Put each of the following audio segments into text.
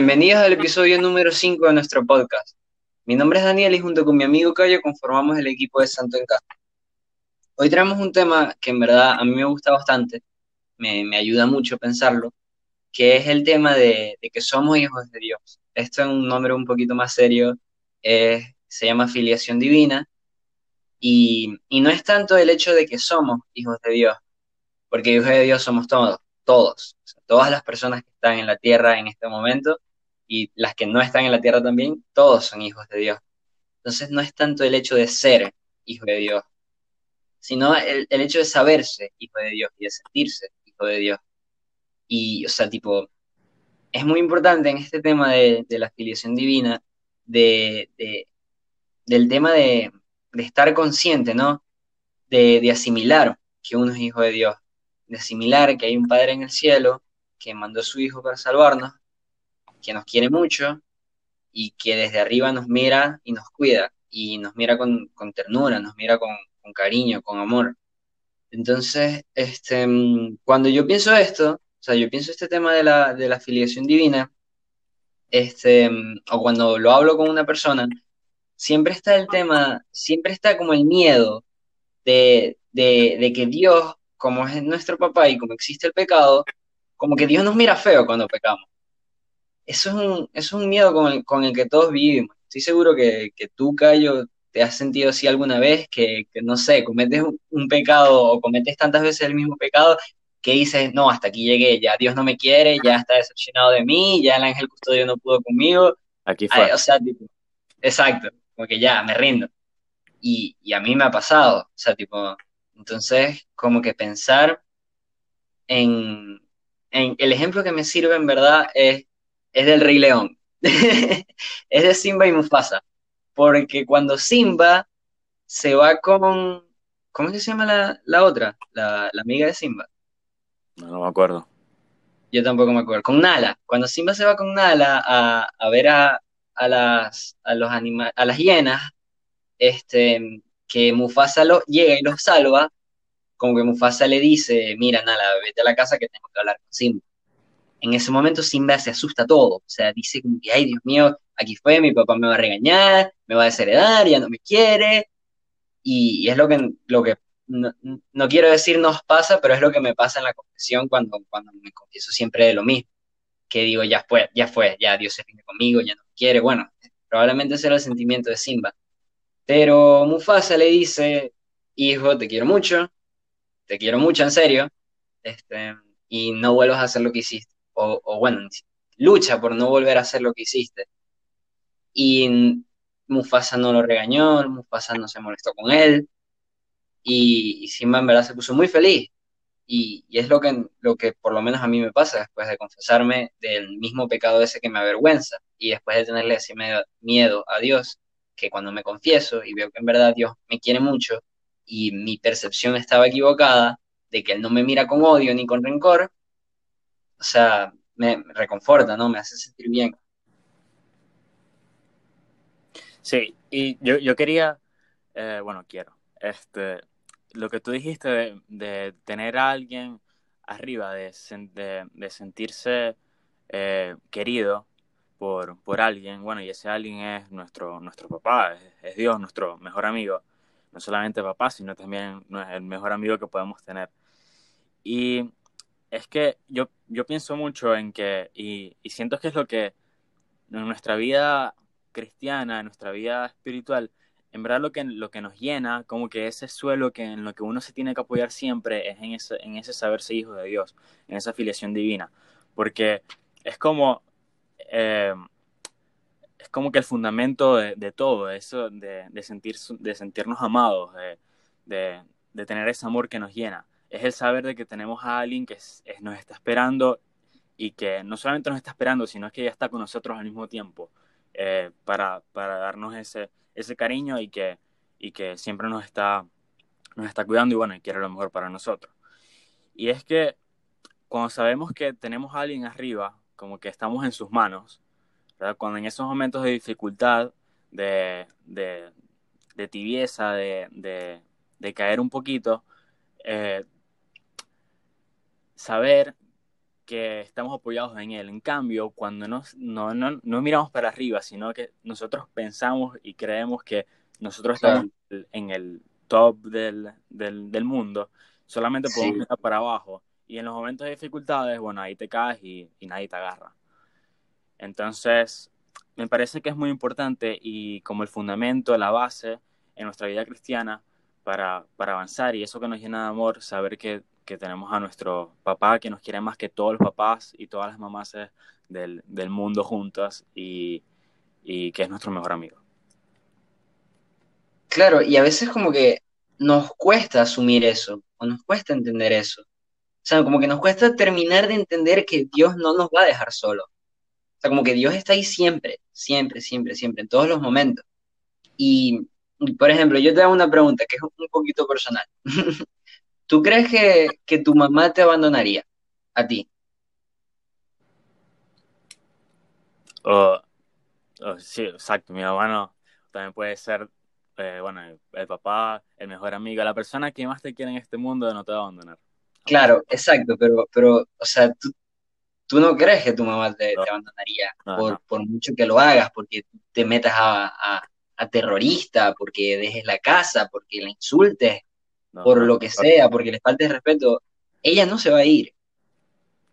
bienvenidos al episodio número 5 de nuestro podcast. Mi nombre es Daniel y junto con mi amigo Cayo conformamos el equipo de Santo en Casa. Hoy traemos un tema que en verdad a mí me gusta bastante, me, ayuda mucho pensarlo, que es el tema de, que somos hijos de Dios. Esto es un nombre un poquito más serio, se llama filiación divina, y, no es tanto el hecho de que somos hijos de Dios, porque hijos de Dios somos todos, todos, todas las personas que están en la tierra en este momento y las que no están en la tierra también, todos son hijos de Dios. Entonces no es tanto el hecho de ser hijo de Dios, sino el, hecho de saberse hijo de Dios y de sentirse hijo de Dios. Y, o sea, tipo, es muy importante en este tema de, la filiación divina, de, del tema de, estar consciente, ¿no? De, de asimilar que uno es hijo de Dios, de asimilar que hay un Padre en el cielo que mandó a su Hijo para salvarnos, que nos quiere mucho y que desde arriba nos mira y nos cuida y nos mira con, ternura, nos mira con, cariño, con amor. Entonces, este, cuando yo pienso esto, o sea, yo pienso este tema de la, de la filiación divina, este, o cuando lo hablo con una persona, siempre está el tema, siempre está como el miedo de, de que Dios, como es nuestro papá y como existe el pecado, como que Dios nos mira feo cuando pecamos. Eso es un, es un miedo con el, que todos vivimos. Estoy seguro que, tú, Cayo, te has sentido así alguna vez, que, no sé, cometes un, pecado o cometes tantas veces el mismo pecado que dices, no, hasta aquí llegué, ya Dios no me quiere, ya está decepcionado de mí, ya el ángel custodio no pudo conmigo. Aquí fue. o sea, tipo, exacto, como que ya, me rindo. Y, y a mí me ha pasado, o sea, tipo, entonces, como que pensar en, el ejemplo que me sirve en verdad es, es del Rey León. es de Simba y Mufasa. Porque cuando Simba se va con. ¿Cómo se llama la, otra? La, amiga de Simba. No, no me acuerdo. Yo tampoco me acuerdo. Con Nala. Cuando Simba se va con Nala a, ver a, a, las, a, los a las hienas, este, que Mufasa lo, llega y los salva, como que Mufasa le dice, mira, Nala, vete a la casa que tengo que hablar con Simba. En ese momento Simba se asusta todo, o sea, dice como que, ay, Dios mío, aquí fue, mi papá me va a regañar, me va a desheredar, ya no me quiere, y, es lo que, lo que no, quiero decir nos pasa, pero es lo que me pasa en la confesión cuando, cuando me confieso siempre de lo mismo, que digo, ya fue, ya fue, ya Dios se viene conmigo, ya no me quiere, bueno, probablemente ese era el sentimiento de Simba. Pero Mufasa le dice, hijo, te quiero mucho, te quiero mucho, en serio, este, y no vuelvas a hacer lo que hiciste. O, bueno, lucha por no volver a hacer lo que hiciste. Y Mufasa no lo regañó, Mufasa no se molestó con él, y, Simba en verdad se puso muy feliz. Y, es lo que, lo que por lo menos a mí me pasa después de confesarme del mismo pecado ese que me avergüenza y después de tenerle ese miedo a Dios, que cuando me confieso y veo que en verdad Dios me quiere mucho, y mi percepción estaba equivocada de que él no me mira con odio ni con rencor, o sea, me, reconforta, ¿no? Me hace sentir bien. Sí, y yo, quería, eh, bueno, quiero, este, lo que tú dijiste de, tener a alguien arriba, de, de, sentirse eh, querido por, por alguien, bueno, y ese alguien es nuestro, nuestro papá, es Dios, nuestro mejor amigo no solamente papá, sino también el mejor amigo que podemos tener. Y es que yo, yo pienso mucho en que, y, siento que es lo que en nuestra vida cristiana, en nuestra vida espiritual, en verdad lo que, lo que nos llena, como que ese suelo que en lo que uno se tiene que apoyar siempre es en ese, en ese saberse hijo de Dios, en esa afiliación divina. Porque es como, eh, es como que el fundamento de, todo, eso de, sentir, de sentirnos amados, de, tener ese amor que nos llena. Es el saber de que tenemos a alguien que nos está esperando y que no solamente nos está esperando, sino que ya está con nosotros al mismo tiempo eh, para, darnos ese, ese cariño y que, y que siempre nos está, nos está cuidando y bueno, quiere lo mejor para nosotros. Y es que cuando sabemos que tenemos a alguien arriba, como que estamos en sus manos, cuando en esos momentos de dificultad, de, tibieza, de, caer un poquito, eh, saber que estamos apoyados en Él. En cambio, cuando no, no, no, miramos para arriba, sino que nosotros pensamos y creemos que nosotros estamos en el top del, del, mundo, solamente podemos mirar para abajo. Y en los momentos de dificultades, bueno, ahí te caes y, y nadie te agarra. Entonces, me parece que es muy importante y como el fundamento, la base en nuestra vida cristiana para, para avanzar y eso que nos llena de amor, saber que, que, tenemos a nuestro papá que nos quiere más que todos los papás y todas las mamás del, del mundo juntas y, y que es nuestro mejor amigo. Claro, y a veces como que nos cuesta asumir eso, o nos cuesta entender eso. O sea, como que nos cuesta terminar de entender que Dios no nos va a dejar solo. O sea, como que Dios está ahí siempre, siempre, siempre, siempre, en todos los momentos. Y, por ejemplo, yo te hago una pregunta que es un poquito personal. ¿Tú crees que, que tu mamá te abandonaría a ti? Oh, oh, sí, exacto. Mi mamá no. También puede ser eh, bueno, el, papá, el mejor amigo, la persona que más te quiere en este mundo no te va a abandonar. Claro, exacto, pero, pero o sea, tú, tú no crees que tu mamá te, abandonaría por, por, mucho que lo hagas, porque te metas a, a, terrorista, porque dejes la casa, porque la insultes, por lo que sea, porque le faltes respeto. Ella no se va a ir.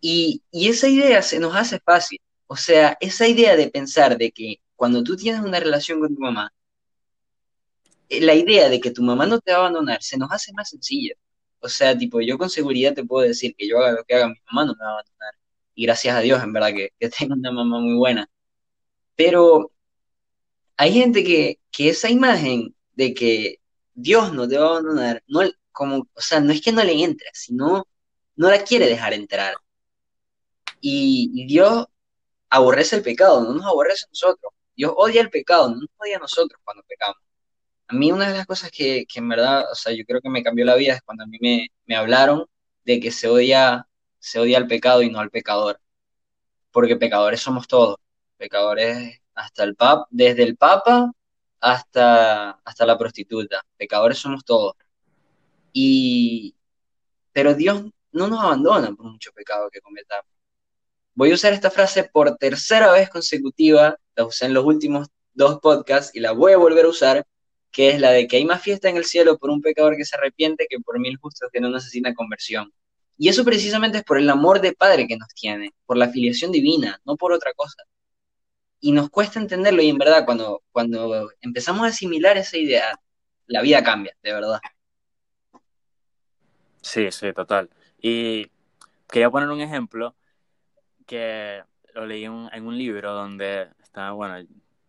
Y, y esa idea se nos hace fácil. O sea, esa idea de pensar de que cuando tú tienes una relación con tu mamá, la idea de que tu mamá no te va a abandonar se nos hace más sencilla. O sea, tipo, yo con seguridad te puedo decir que yo haga lo que haga, mi mamá no me va a abandonar. Y gracias a Dios, en verdad, que, que tengo una mamá muy buena. Pero hay gente que, que esa imagen de que Dios no te va a abandonar, no, como, o sea, no es que no le entra, sino no la quiere dejar entrar. Y, y Dios aborrece el pecado, no nos aborrece a nosotros. Dios odia el pecado, no nos odia a nosotros cuando pecamos. A mí una de las cosas que, que, en verdad, o sea, yo creo que me cambió la vida es cuando a mí me, me hablaron de que se odia, se odia al pecado y no al pecador. Porque pecadores somos todos. Pecadores hasta el pap, desde el papa hasta, hasta la prostituta. Pecadores somos todos. Y, pero Dios no nos abandona por mucho pecado que cometamos. Voy a usar esta frase por tercera vez consecutiva, la usé en los últimos dos podcasts y la voy a volver a usar que es la de que hay más fiesta en el cielo por un pecador que se arrepiente que por mil justos que no necesitan conversión. Y eso precisamente es por el amor de Padre que nos tiene, por la filiación divina, no por otra cosa. Y nos cuesta entenderlo y en verdad cuando, cuando empezamos a asimilar esa idea, la vida cambia, de verdad. Sí, sí, total. Y quería poner un ejemplo que lo leí en un libro donde está, bueno,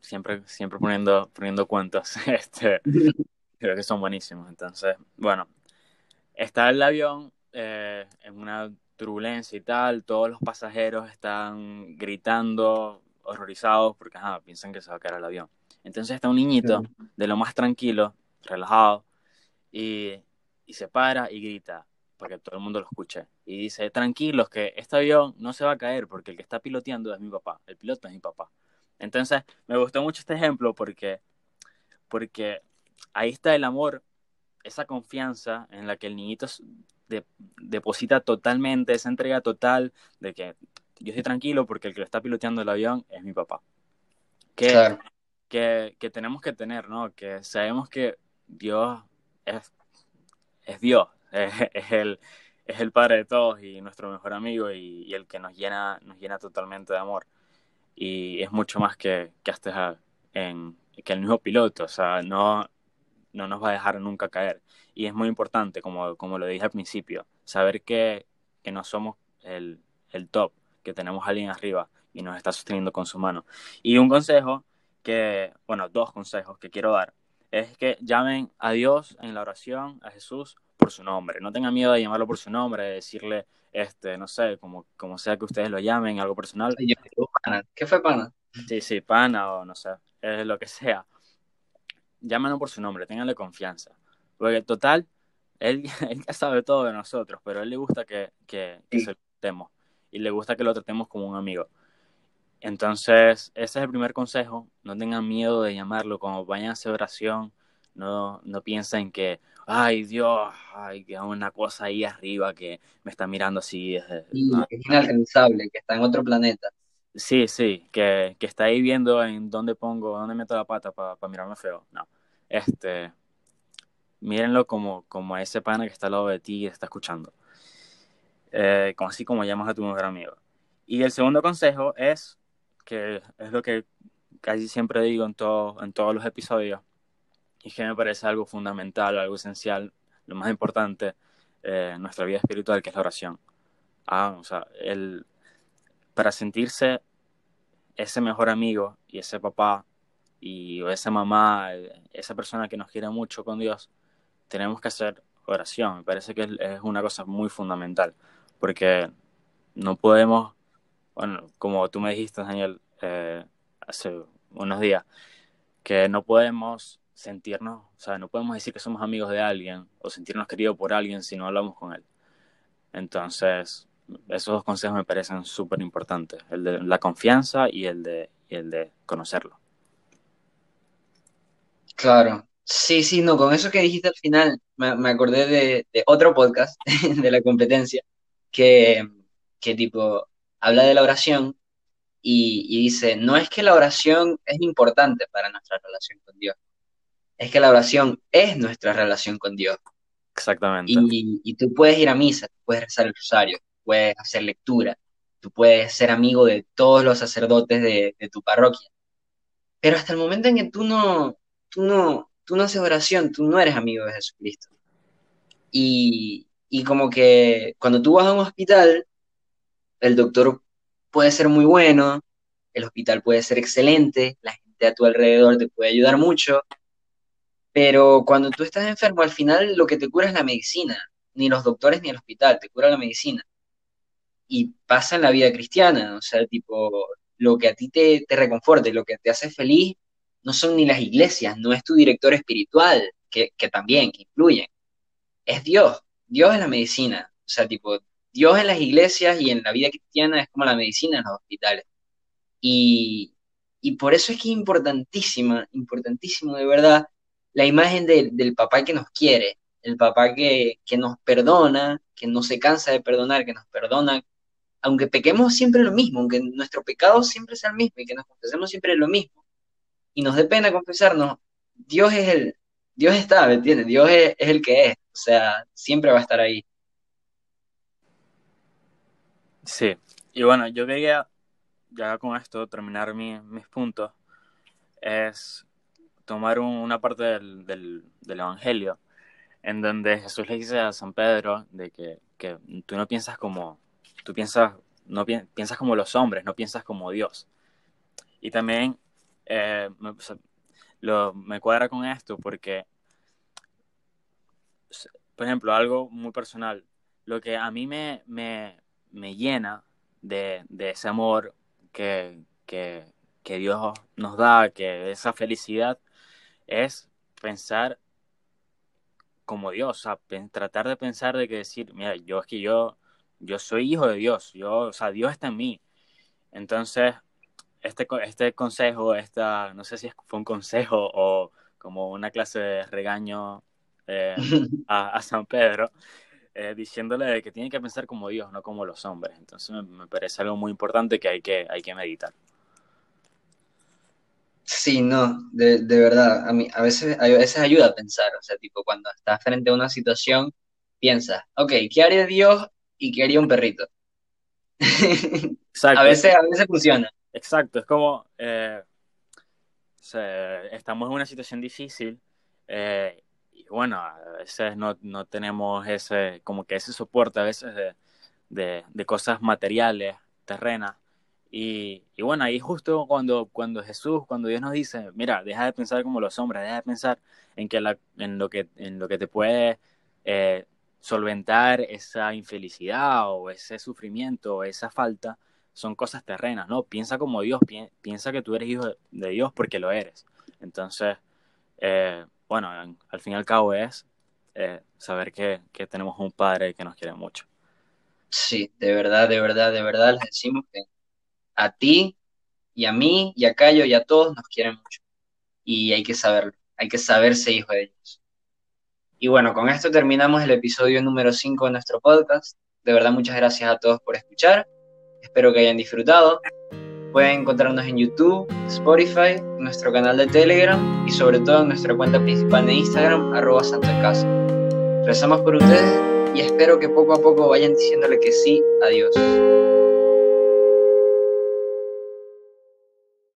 siempre, siempre poniendo, poniendo cuentos, este, creo que son buenísimos. Entonces, bueno, está el avión eh, en una turbulencia y tal, todos los pasajeros están gritando, horrorizados, porque piensan que se va a caer el avión. Entonces está un niñito de lo más tranquilo, relajado, y, y se para y grita, para que todo el mundo lo escuche. Y dice, tranquilos, que este avión no se va a caer, porque el que está piloteando es mi papá, el piloto es mi papá. Entonces, me gustó mucho este ejemplo porque, porque ahí está el amor, esa confianza en la que el niñito deposita totalmente, esa entrega total de que yo estoy tranquilo porque el que lo está piloteando el avión es mi papá. Que, que, tenemos que tener, ¿no? Que sabemos que Dios es, es Dios, es, el, es el Padre de todos y nuestro mejor amigo y, y el que nos llena, nos llena totalmente de amor y es mucho más que, que hasta en, que el mismo piloto, o sea, no, no nos va a dejar nunca caer. Y es muy importante, como, como lo dije al principio, saber que, que no somos el, el top, que tenemos a alguien arriba y nos está sosteniendo con su mano. Y un consejo que, bueno, dos consejos que quiero dar, es que llamen a Dios en la oración, a Jesús, por su nombre. No tengan miedo de llamarlo por su nombre, de decirle, este, no sé, como, como sea que ustedes lo llamen, algo personal. ¿Qué fue pana? Sí, sí, pana o no sé, es lo que sea. Llámenlo por su nombre, ténganle confianza. Porque total, él, ya sabe todo de nosotros, pero a él le gusta que, que, se lo y le gusta que lo tratemos como un amigo. Entonces, ese es el primer consejo. No tengan miedo de llamarlo. Como vayan a hacer oración, no, no piensa en que, ay Dios, hay una cosa ahí arriba que me está mirando así. Es, es inalcanzable, que está en otro planeta. Sí, sí, que, que, está ahí viendo en dónde pongo, dónde meto la pata para mirarme feo. No, este, mírenlo como, como a ese pana que está al lado de ti y está escuchando. Eh, así como llamas a tu mejor amigo. Y el segundo consejo es, que es lo que casi siempre digo en, todo, en todos los episodios, y que me parece algo fundamental, algo esencial, lo más importante eh, en nuestra vida espiritual, que es la oración. Ah, o sea, el, para sentirse ese mejor amigo y ese papá y esa mamá, esa persona que nos quiere mucho con Dios, tenemos que hacer oración. Me parece que es una cosa muy fundamental, porque no podemos, bueno, como tú me dijiste, Daniel, eh, hace unos días, que no podemos sentirnos, o sea, no podemos decir que somos amigos de alguien o sentirnos queridos por alguien si no hablamos con él. Entonces, esos dos consejos me parecen súper importantes, el de la confianza y el de, y el de conocerlo. Claro, sí, sí, no, con eso que dijiste al final, me, acordé de, otro podcast de la competencia que, que tipo habla de la oración y, y, dice, no es que la oración es importante para nuestra relación con Dios, es que la oración es nuestra relación con Dios. Exactamente. Y, y tú puedes ir a misa, puedes rezar el rosario, puedes hacer lectura, tú puedes ser amigo de todos los sacerdotes de, de tu parroquia, pero hasta el momento en que tú no, tú no, tú no haces oración, tú no eres amigo de Jesucristo. Y, y como que cuando tú vas a un hospital, el doctor puede ser muy bueno, el hospital puede ser excelente, la gente a tu alrededor te puede ayudar mucho, pero cuando tú estás enfermo, al final lo que te cura es la medicina, ni los doctores ni el hospital, te cura la medicina. Y pasa en la vida cristiana, o sea, tipo, lo que a ti te, te reconforte, lo que te hace feliz, no son ni las iglesias, no es tu director espiritual, que, también, que influyen. Es Dios. Dios es la medicina. O sea, tipo, Dios en las iglesias y en la vida cristiana es como la medicina en los hospitales. Y, por eso es que es importantísima, importantísimo de verdad, la imagen del papá que nos quiere, el papá que, que nos perdona, que no se cansa de perdonar, que nos perdona, aunque pequemos siempre lo mismo, aunque nuestro pecado siempre sea el mismo y que nos confesemos siempre lo mismo y nos dé pena confesarnos, Dios es el, Dios está, ¿me entiendes? Dios es, el que es, sea, siempre va a estar ahí. Sí, y bueno, yo quería, ya con esto, terminar mis puntos, es tomar una parte del, del, Evangelio, en donde Jesús le dice a San Pedro de que, que tú no piensas como, tú piensas, no piensas como los hombres, no piensas como Dios. Y también eh, lo, me cuadra con esto porque, por ejemplo, algo muy personal, lo que a mí me, me, me llena de, de, ese amor que, que, que Dios nos da, que esa felicidad, es pensar como Dios, o sea, tratar de pensar de que decir, mira, yo es que yo, yo soy hijo de Dios, yo, o sea, Dios está en mí. Entonces, este, este consejo, esta, no sé si fue un consejo o como una clase de regaño eh, a, San Pedro, eh, diciéndole que tiene que pensar como Dios, no como los hombres. Entonces me, parece algo muy importante que hay que, hay que meditar. Sí, no, de, de, verdad, a mí a veces, a veces ayuda a pensar, o sea, tipo cuando estás frente a una situación, piensas, ok, ¿qué haría Dios y qué haría un perrito? a veces, a veces funciona. Exacto, es como eh, estamos en una situación difícil eh, y bueno, a veces no, no, tenemos ese, como que ese soporte a veces de, de, cosas materiales, terrenas. Y, y, bueno, ahí justo cuando, cuando Jesús, cuando Dios nos dice, mira, deja de pensar como los hombres, deja de pensar en, que en, lo, que, en lo que te puede eh, solventar esa infelicidad o ese sufrimiento o esa falta, son cosas terrenas, ¿no? Piensa como Dios, piensa que tú eres hijo de Dios porque lo eres. Entonces, eh, bueno, al fin y al cabo es eh, saber que, tenemos un Padre que nos quiere mucho. Sí, de verdad, de verdad, de verdad les decimos que a ti y a mí y a Cayo y a todos nos quieren mucho. Y hay que saberlo, hay que saberse hijo de Dios. Y bueno, con esto terminamos el episodio número 5 de nuestro podcast. De verdad, muchas gracias a todos por escuchar. Espero que hayan disfrutado. Pueden encontrarnos en YouTube, Spotify, nuestro canal de Telegram y sobre todo en nuestra cuenta principal de Instagram, arroba Santo en Casa. Rezamos por ustedes y espero que poco a poco vayan diciéndole que sí a Dios.